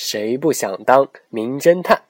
谁不想当名侦探？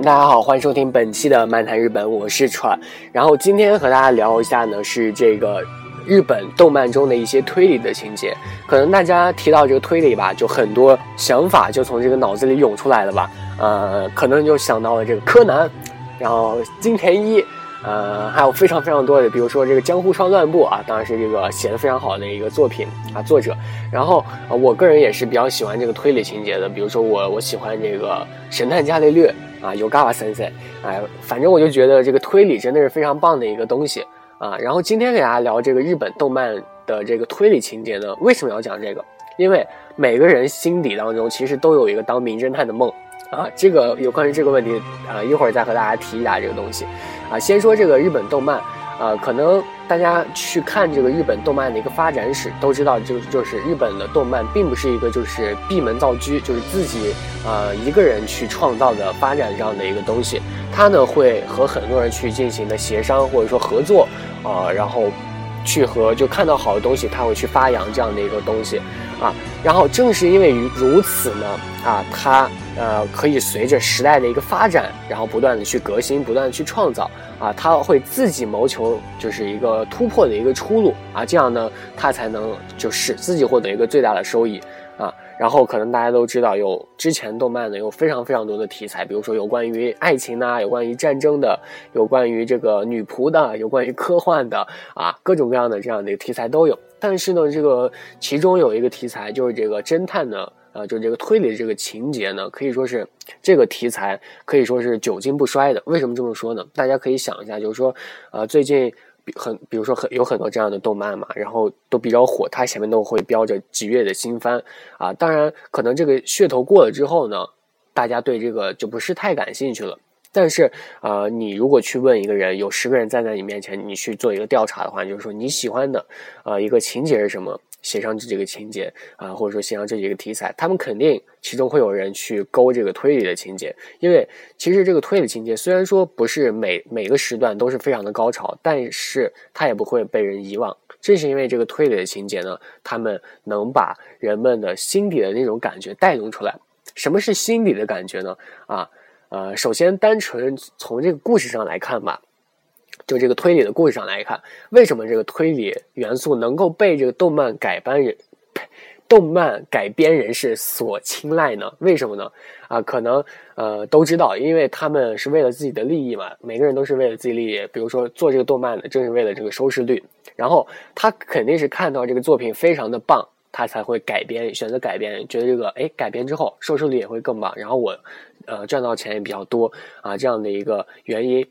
大家好，欢迎收听本期的漫谈日本，我是川。然后今天和大家聊一下呢，是这个日本动漫中的一些推理的情节。可能大家提到这个推理吧，就很多想法就从这个脑子里涌出来了吧。呃，可能就想到了这个柯南，然后金田一，呃，还有非常非常多的，比如说这个江户川乱步啊，当然是这个写的非常好的一个作品啊，作者。然后，我个人也是比较喜欢这个推理情节的，比如说我我喜欢这个神探伽利略。啊，有嘎巴森森，哎，反正我就觉得这个推理真的是非常棒的一个东西啊。然后今天给大家聊这个日本动漫的这个推理情节呢，为什么要讲这个？因为每个人心底当中其实都有一个当名侦探的梦啊。这个有关于这个问题啊，一会儿再和大家提一下这个东西啊。先说这个日本动漫。呃，可能大家去看这个日本动漫的一个发展史，都知道，就就是日本的动漫并不是一个就是闭门造车，就是自己呃一个人去创造的发展这样的一个东西，它呢会和很多人去进行的协商或者说合作啊，然后去和就看到好的东西，它会去发扬这样的一个东西。啊，然后正是因为如此呢啊，它呃可以随着时代的一个发展，然后不断的去革新，不断的去创造。啊，他会自己谋求就是一个突破的一个出路啊，这样呢，他才能就使自己获得一个最大的收益啊。然后可能大家都知道，有之前动漫呢有非常非常多的题材，比如说有关于爱情的，有关于战争的，有关于这个女仆的，有关于科幻的啊，各种各样的这样的一个题材都有。但是呢，这个其中有一个题材就是这个侦探呢。呃，就这个推理的这个情节呢，可以说是这个题材可以说是久经不衰的。为什么这么说呢？大家可以想一下，就是说，呃，最近很，比如说很有很多这样的动漫嘛，然后都比较火，它前面都会标着几月的新番啊。当然，可能这个噱头过了之后呢，大家对这个就不是太感兴趣了。但是，呃，你如果去问一个人，有十个人站在你面前，你去做一个调查的话，就是说你喜欢的，呃，一个情节是什么？写上这几个情节啊，或者说写上这几个题材，他们肯定其中会有人去勾这个推理的情节，因为其实这个推理情节虽然说不是每每个时段都是非常的高潮，但是它也不会被人遗忘。正是因为这个推理的情节呢，他们能把人们的心底的那种感觉带动出来。什么是心底的感觉呢？啊，呃，首先单纯从这个故事上来看吧。就这个推理的故事上来看，为什么这个推理元素能够被这个动漫改编人、动漫改编人士所青睐呢？为什么呢？啊，可能呃都知道，因为他们是为了自己的利益嘛，每个人都是为了自己利益。比如说做这个动漫的，正是为了这个收视率。然后他肯定是看到这个作品非常的棒，他才会改编，选择改编，觉得这个哎改编之后收视率也会更棒，然后我呃赚到钱也比较多啊，这样的一个原因，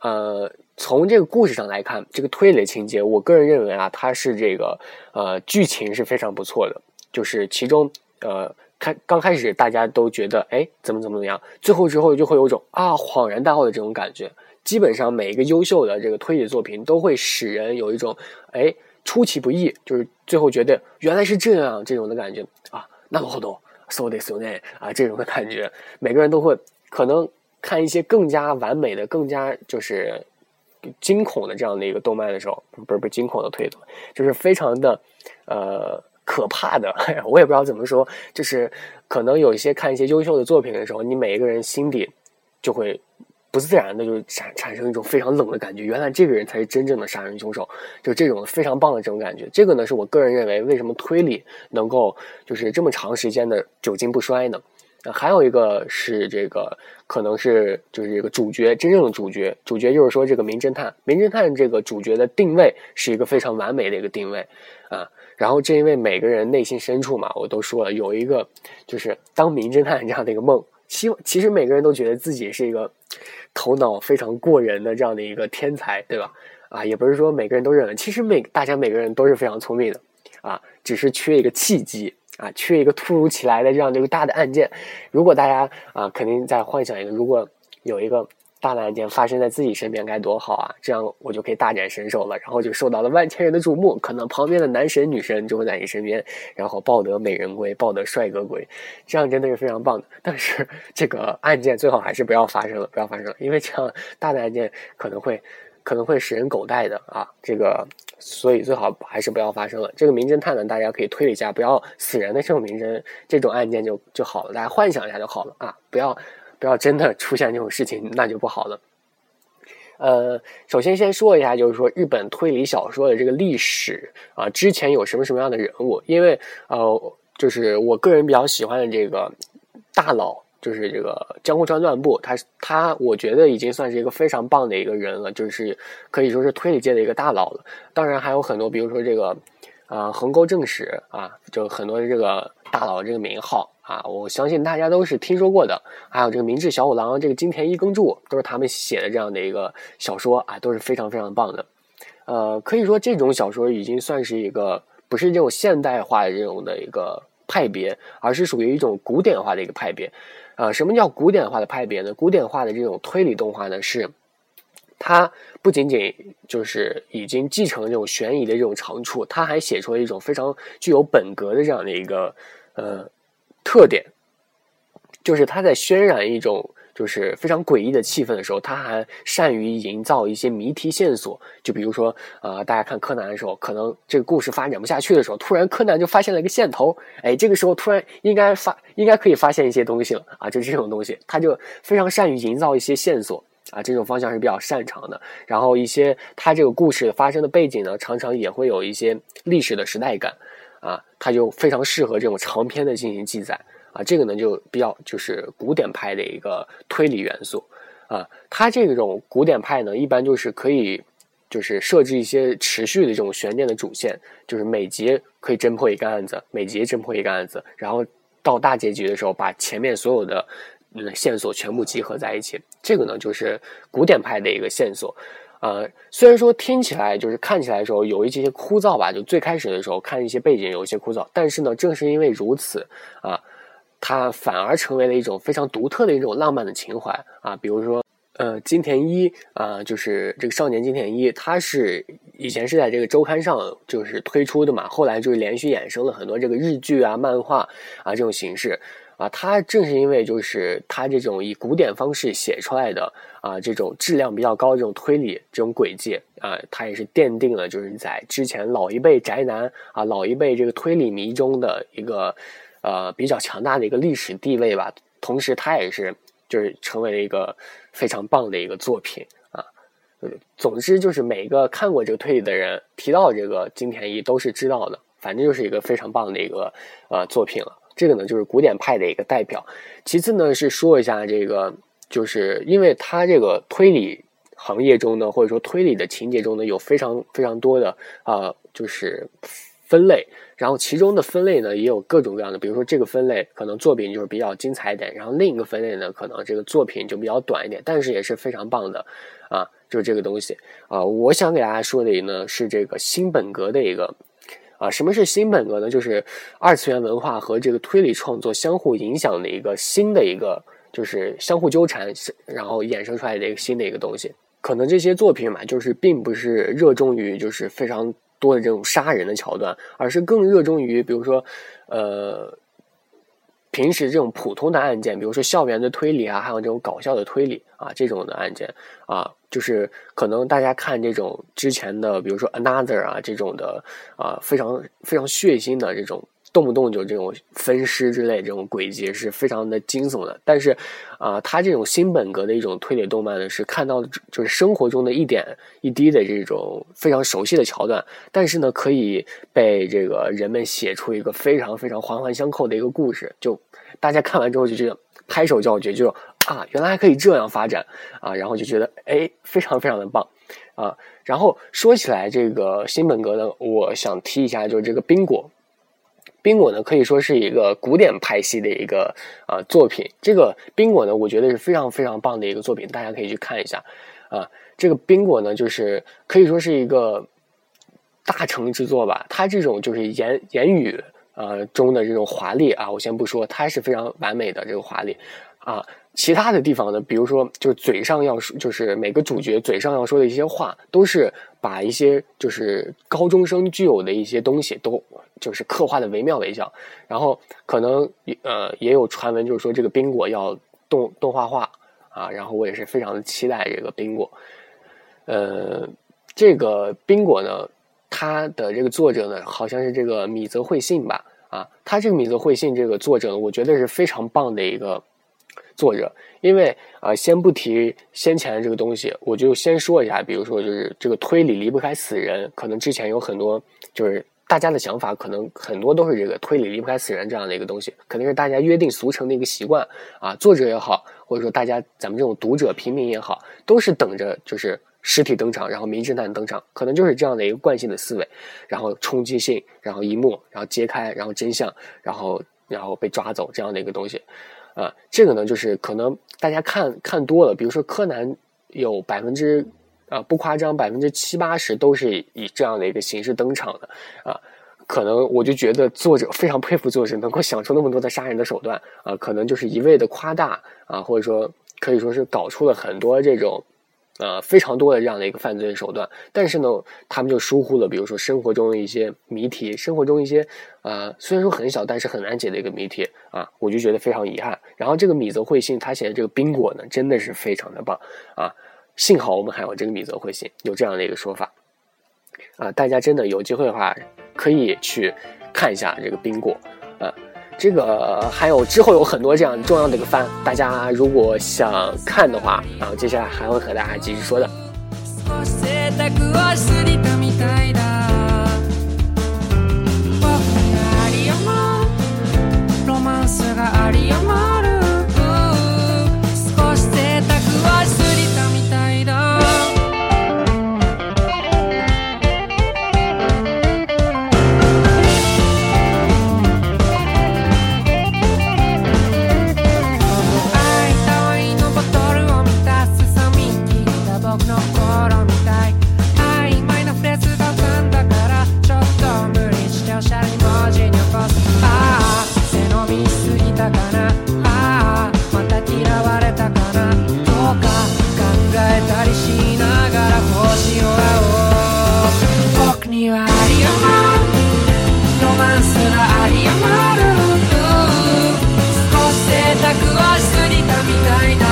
呃。从这个故事上来看，这个推理情节，我个人认为啊，它是这个呃剧情是非常不错的。就是其中呃开刚开始大家都觉得哎怎么怎么怎么样，最后之后就会有种啊恍然大悟的这种感觉。基本上每一个优秀的这个推理作品都会使人有一种哎出其不意，就是最后觉得原来是这样这种的感觉啊。那么好多 so this so that 啊这种的感觉，每个人都会可能看一些更加完美的、更加就是。惊恐的这样的一个动漫的时候，不是不是惊恐的推动，就是非常的呃可怕的。我也不知道怎么说，就是可能有一些看一些优秀的作品的时候，你每一个人心底就会不自然的就产产生一种非常冷的感觉。原来这个人才是真正的杀人凶手，就这种非常棒的这种感觉。这个呢，是我个人认为为什么推理能够就是这么长时间的久经不衰呢？还有一个是这个，可能是就是这个主角真正的主角，主角就是说这个名侦探，名侦探这个主角的定位是一个非常完美的一个定位啊。然后正因为每个人内心深处嘛，我都说了有一个就是当名侦探这样的一个梦，希望其实每个人都觉得自己是一个头脑非常过人的这样的一个天才，对吧？啊，也不是说每个人都认为，其实每大家每个人都是非常聪明的啊，只是缺一个契机。啊，缺一个突如其来的这样的一个大的案件。如果大家啊，肯定在幻想一个，如果有一个。大的案件发生在自己身边该多好啊！这样我就可以大展身手了，然后就受到了万千人的瞩目。可能旁边的男神女神就会在你身边，然后抱得美人归，抱得帅哥归，这样真的是非常棒的。但是 这个案件最好还是不要发生了，不要发生了，因为这样大的案件可能会可能会使人狗带的啊！这个所以最好还是不要发生了。这个名侦探呢，大家可以推理一下，不要死人的这种名侦这种案件就就好了，大家幻想一下就好了啊！不要。不要真的出现这种事情，那就不好了。呃，首先先说一下，就是说日本推理小说的这个历史啊，之前有什么什么样的人物？因为呃，就是我个人比较喜欢的这个大佬，就是这个江户川乱步，他他，我觉得已经算是一个非常棒的一个人了，就是可以说是推理界的一个大佬了。当然还有很多，比如说这个啊横沟正史啊，就很多的这个大佬这个名号。啊，我相信大家都是听说过的，还有这个明智小五郎，这个金田一耕助，都是他们写的这样的一个小说啊，都是非常非常棒的。呃，可以说这种小说已经算是一个不是这种现代化的这种的一个派别，而是属于一种古典化的一个派别。啊，什么叫古典化的派别呢？古典化的这种推理动画呢，是它不仅仅就是已经继承了这种悬疑的这种长处，它还写出了一种非常具有本格的这样的一个呃。特点就是它在渲染一种就是非常诡异的气氛的时候，他还善于营造一些谜题线索。就比如说，呃，大家看柯南的时候，可能这个故事发展不下去的时候，突然柯南就发现了一个线头，哎，这个时候突然应该发应该可以发现一些东西了啊，就这种东西，他就非常善于营造一些线索啊，这种方向是比较擅长的。然后一些他这个故事发生的背景呢，常常也会有一些历史的时代感。啊，他就非常适合这种长篇的进行记载啊，这个呢就比较就是古典派的一个推理元素啊。它这种古典派呢，一般就是可以就是设置一些持续的这种悬念的主线，就是每集可以侦破一个案子，每集侦破一个案子，然后到大结局的时候，把前面所有的嗯线索全部集合在一起。这个呢就是古典派的一个线索。呃，虽然说听起来就是看起来的时候有一些枯燥吧，就最开始的时候看一些背景有一些枯燥，但是呢，正是因为如此啊，它反而成为了一种非常独特的一种浪漫的情怀啊。比如说，呃，金田一啊，就是这个少年金田一，他是以前是在这个周刊上就是推出的嘛，后来就是连续衍生了很多这个日剧啊、漫画啊这种形式。啊，他正是因为就是他这种以古典方式写出来的啊，这种质量比较高这种推理这种轨迹啊，他也是奠定了就是在之前老一辈宅男啊，老一辈这个推理迷中的一个呃比较强大的一个历史地位吧。同时，他也是就是成为了一个非常棒的一个作品啊。总之，就是每个看过这个推理的人提到这个金田一都是知道的，反正就是一个非常棒的一个呃作品了。这个呢，就是古典派的一个代表。其次呢，是说一下这个，就是因为它这个推理行业中呢，或者说推理的情节中呢，有非常非常多的啊，就是分类。然后其中的分类呢，也有各种各样的，比如说这个分类可能作品就是比较精彩一点，然后另一个分类呢，可能这个作品就比较短一点，但是也是非常棒的啊，就是这个东西啊。我想给大家说的呢，是这个新本格的一个。啊，什么是新本格呢？就是二次元文化和这个推理创作相互影响的一个新的一个，就是相互纠缠，然后衍生出来的一个新的一个东西。可能这些作品嘛，就是并不是热衷于就是非常多的这种杀人的桥段，而是更热衷于，比如说，呃。平时这种普通的案件，比如说校园的推理啊，还有这种搞笑的推理啊，这种的案件啊，就是可能大家看这种之前的，比如说 Another 啊这种的啊，非常非常血腥的这种。动不动就这种分尸之类这种轨迹是非常的惊悚的，但是，啊，他这种新本格的一种推理动漫呢，是看到就是生活中的一点一滴的这种非常熟悉的桥段，但是呢，可以被这个人们写出一个非常非常环环相扣的一个故事，就大家看完之后就觉得拍手叫绝，就啊，原来还可以这样发展啊，然后就觉得哎，非常非常的棒啊。然后说起来这个新本格呢，我想提一下，就是这个冰果。冰果呢，可以说是一个古典派系的一个啊作品。这个冰果呢，我觉得是非常非常棒的一个作品，大家可以去看一下。啊，这个冰果呢，就是可以说是一个大成之作吧。它这种就是言言语呃中的这种华丽啊，我先不说，它是非常完美的这个华丽啊。其他的地方呢，比如说就是嘴上要说，就是每个主角嘴上要说的一些话，都是把一些就是高中生具有的一些东西，都就是刻画的惟妙惟肖。然后可能呃也有传闻，就是说这个冰果要动动画化啊，然后我也是非常的期待这个冰果。呃，这个冰果呢，它的这个作者呢，好像是这个米泽惠信吧？啊，他这个米泽惠信这个作者，我觉得是非常棒的一个。作者，因为啊，先不提先前的这个东西，我就先说一下，比如说就是这个推理离不开死人，可能之前有很多就是大家的想法，可能很多都是这个推理离不开死人这样的一个东西，肯定是大家约定俗成的一个习惯啊。作者也好，或者说大家咱们这种读者平民也好，都是等着就是尸体登场，然后名侦探登场，可能就是这样的一个惯性的思维，然后冲击性，然后一幕，然后揭开，然后真相，然后然后被抓走这样的一个东西。啊，这个呢，就是可能大家看看多了，比如说柯南，有百分之，啊不夸张，百分之七八十都是以这样的一个形式登场的，啊，可能我就觉得作者非常佩服作者能够想出那么多的杀人的手段，啊，可能就是一味的夸大，啊，或者说可以说是搞出了很多这种。呃，非常多的这样的一个犯罪手段，但是呢，他们就疏忽了，比如说生活中的一些谜题，生活中一些呃，虽然说很小，但是很难解的一个谜题啊，我就觉得非常遗憾。然后这个米泽惠信他写的这个冰果呢，真的是非常的棒啊，幸好我们还有这个米泽惠信，有这样的一个说法啊，大家真的有机会的话，可以去看一下这个冰果啊。这个还有之后有很多这样重要的一个番，大家如果想看的话，然后接下来还会和大家继续说的。えたりしながら星をう僕にはあり余るロマンスがあり余る少し贅沢はしすぎたみたいな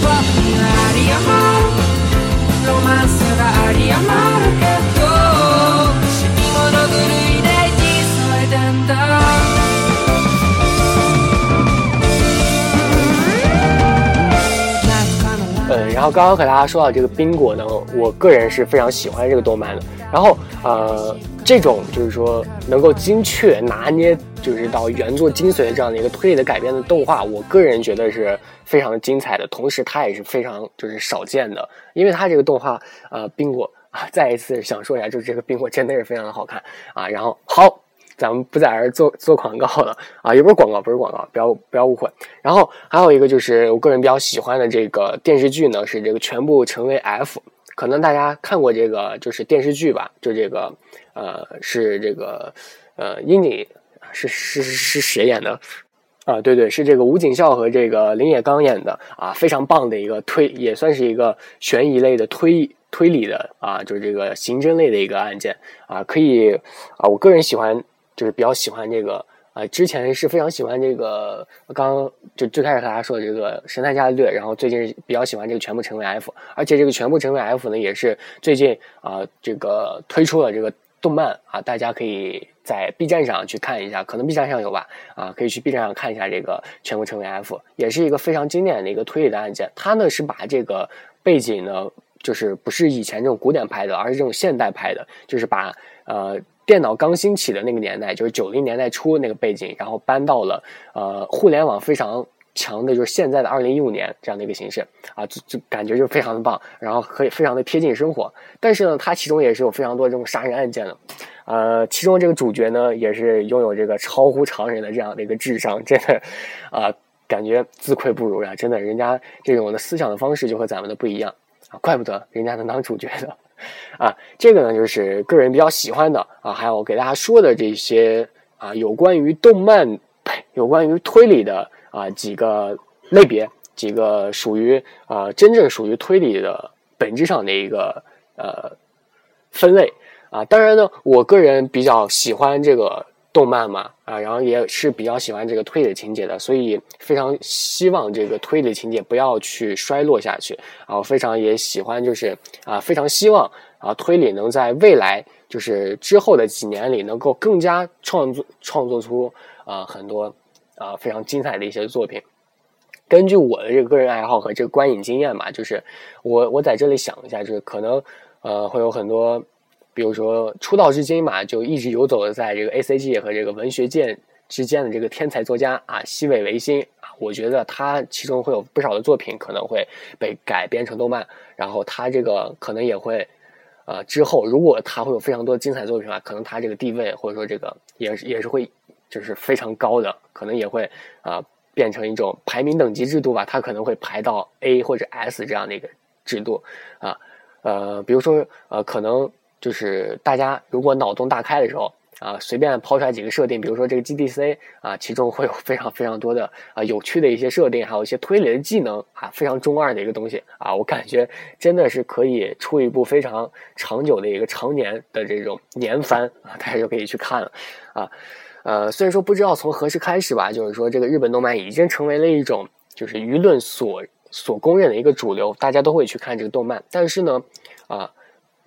僕にはあり余るロマンスがあり余る然后刚刚和大家说到这个冰果呢，我个人是非常喜欢这个动漫的。然后呃，这种就是说能够精确拿捏，就是到原作精髓的这样的一个推理的改编的动画，我个人觉得是非常精彩的。同时，它也是非常就是少见的，因为它这个动画呃冰果啊，再一次想说一下，就是这个冰果真的是非常的好看啊。然后好。咱们不在这儿做做广告了啊，也不是广告，不是广告，不要不要误会。然后还有一个就是我个人比较喜欢的这个电视剧呢，是这个全部成为 F。可能大家看过这个就是电视剧吧，就这个呃是这个呃英景是是是谁演的啊？对对，是这个吴景孝和这个林野刚演的啊，非常棒的一个推，也算是一个悬疑类的推推理的啊，就是这个刑侦类的一个案件啊，可以啊，我个人喜欢。就是比较喜欢这个啊，之前是非常喜欢这个，刚就最开始和大家说的这个神探伽利略，然后最近比较喜欢这个全部成为 F，而且这个全部成为 F 呢，也是最近啊这个推出了这个动漫啊，大家可以在 B 站上去看一下，可能 B 站上有吧啊，可以去 B 站上看一下这个全部成为 F，也是一个非常经典的一个推理的案件，它呢是把这个背景呢，就是不是以前这种古典拍的，而是这种现代拍的，就是把呃。电脑刚兴起的那个年代，就是九零年代初那个背景，然后搬到了呃互联网非常强的，就是现在的二零一五年这样的一个形式啊，就就感觉就非常的棒，然后可以非常的贴近生活。但是呢，它其中也是有非常多这种杀人案件的，呃，其中这个主角呢也是拥有这个超乎常人的这样的一个智商，真的啊，感觉自愧不如呀！真的，人家这种的思想的方式就和咱们的不一样啊，怪不得人家能当主角的。啊，这个呢就是个人比较喜欢的啊，还有给大家说的这些啊，有关于动漫、有关于推理的啊几个类别，几个属于啊真正属于推理的本质上的一个呃分类啊。当然呢，我个人比较喜欢这个。动漫嘛，啊，然后也是比较喜欢这个推理情节的，所以非常希望这个推理情节不要去衰落下去。啊，我非常也喜欢，就是啊，非常希望啊，推理能在未来，就是之后的几年里，能够更加创作创作出啊很多啊非常精彩的一些作品。根据我的这个个人爱好和这个观影经验吧，就是我我在这里想一下，就是可能呃会有很多。比如说出道至今嘛，就一直游走在这个 A C G 和这个文学界之间的这个天才作家啊，西尾维新啊，我觉得他其中会有不少的作品可能会被改编成动漫，然后他这个可能也会，呃，之后如果他会有非常多精彩作品的话，可能他这个地位或者说这个也是也是会就是非常高的，可能也会啊变成一种排名等级制度吧，他可能会排到 A 或者 S 这样的一个制度啊，呃，比如说呃可能。就是大家如果脑洞大开的时候啊，随便抛出来几个设定，比如说这个 GDC 啊，其中会有非常非常多的啊有趣的一些设定，还有一些推理的技能啊，非常中二的一个东西啊，我感觉真的是可以出一部非常长久的一个常年的这种年番啊，大家就可以去看了啊。呃，虽然说不知道从何时开始吧，就是说这个日本动漫已经成为了一种就是舆论所所公认的一个主流，大家都会去看这个动漫，但是呢，啊。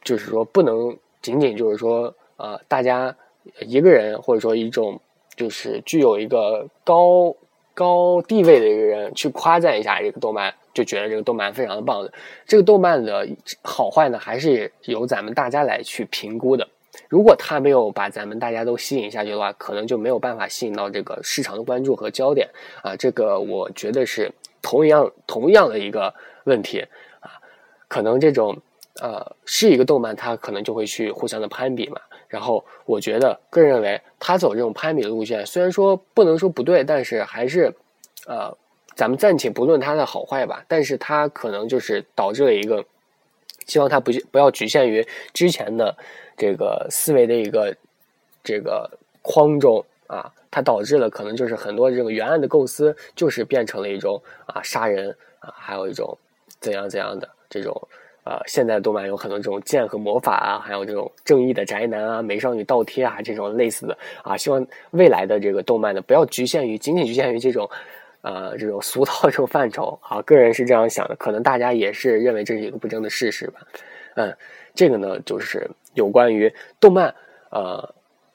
就是说，不能仅仅就是说，呃，大家一个人或者说一种就是具有一个高高地位的一个人去夸赞一下这个动漫，就觉得这个动漫非常的棒的。这个动漫的好坏呢，还是由咱们大家来去评估的。如果他没有把咱们大家都吸引下去的话，可能就没有办法吸引到这个市场的关注和焦点啊。这个我觉得是同样同样的一个问题啊，可能这种。呃，是一个动漫，它可能就会去互相的攀比嘛。然后我觉得，个人认为，他走这种攀比的路线，虽然说不能说不对，但是还是，呃，咱们暂且不论它的好坏吧。但是它可能就是导致了一个，希望它不不要局限于之前的这个思维的一个这个框中啊，它导致了可能就是很多这个原案的构思，就是变成了一种啊杀人啊，还有一种怎样怎样的这种。呃，现在的动漫有很多这种剑和魔法啊，还有这种正义的宅男啊、美少女倒贴啊这种类似的啊。希望未来的这个动漫呢，不要局限于仅仅局限于这种，呃，这种俗套这种范畴啊。个人是这样想的，可能大家也是认为这是一个不争的事实吧。嗯，这个呢，就是有关于动漫，呃，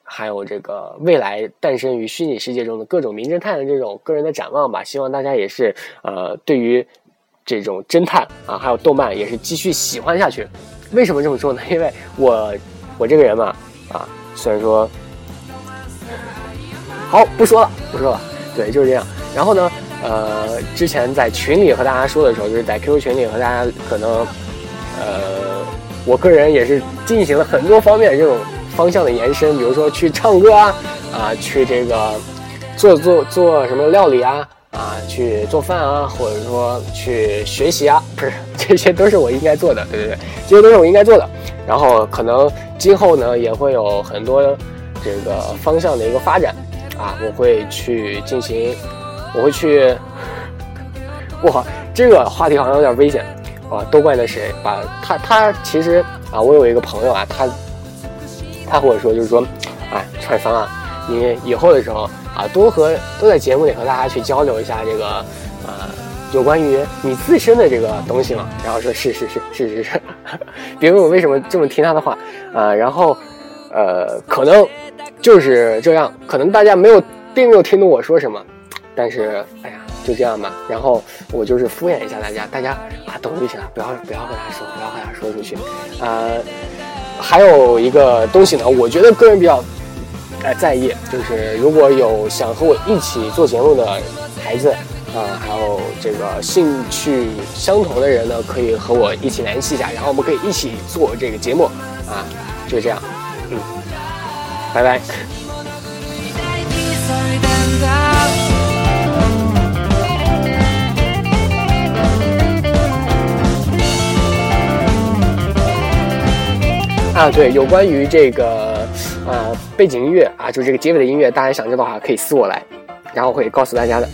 还有这个未来诞生于虚拟世界中的各种名侦探的这种个人的展望吧。希望大家也是呃，对于。这种侦探啊，还有动漫也是继续喜欢下去。为什么这么说呢？因为我我这个人嘛，啊，虽然说好不说了，不说了，对，就是这样。然后呢，呃，之前在群里和大家说的时候，就是在 QQ 群里和大家可能，呃，我个人也是进行了很多方面这种方向的延伸，比如说去唱歌啊，啊，去这个做做做什么料理啊。啊，去做饭啊，或者说去学习啊，不是，这些都是我应该做的，对对对，这些都是我应该做的。然后可能今后呢，也会有很多这个方向的一个发展啊，我会去进行，我会去，哇，这个话题好像有点危险。啊，都怪那谁，把他他其实啊，我有一个朋友啊，他他和我说就是说，哎，川桑啊，你以后的时候。啊，多和多在节目里和大家去交流一下这个，呃，有关于你自身的这个东西嘛。然后说是是是是是是，别问我为什么这么听他的话啊。然后，呃，可能就是这样，可能大家没有并没有听懂我说什么，但是哎呀，就这样吧。然后我就是敷衍一下大家，大家啊懂就行了，不要不要和他说，不要和他说出去。呃，还有一个东西呢，我觉得个人比较。呃，在意就是如果有想和我一起做节目的孩子啊，还有这个兴趣相同的人呢，可以和我一起联系一下，然后我们可以一起做这个节目啊，就这样，嗯，拜拜。啊，对，有关于这个背景音乐啊，就这个结尾的音乐，大家想知道的话可以私我来，然后会告诉大家的。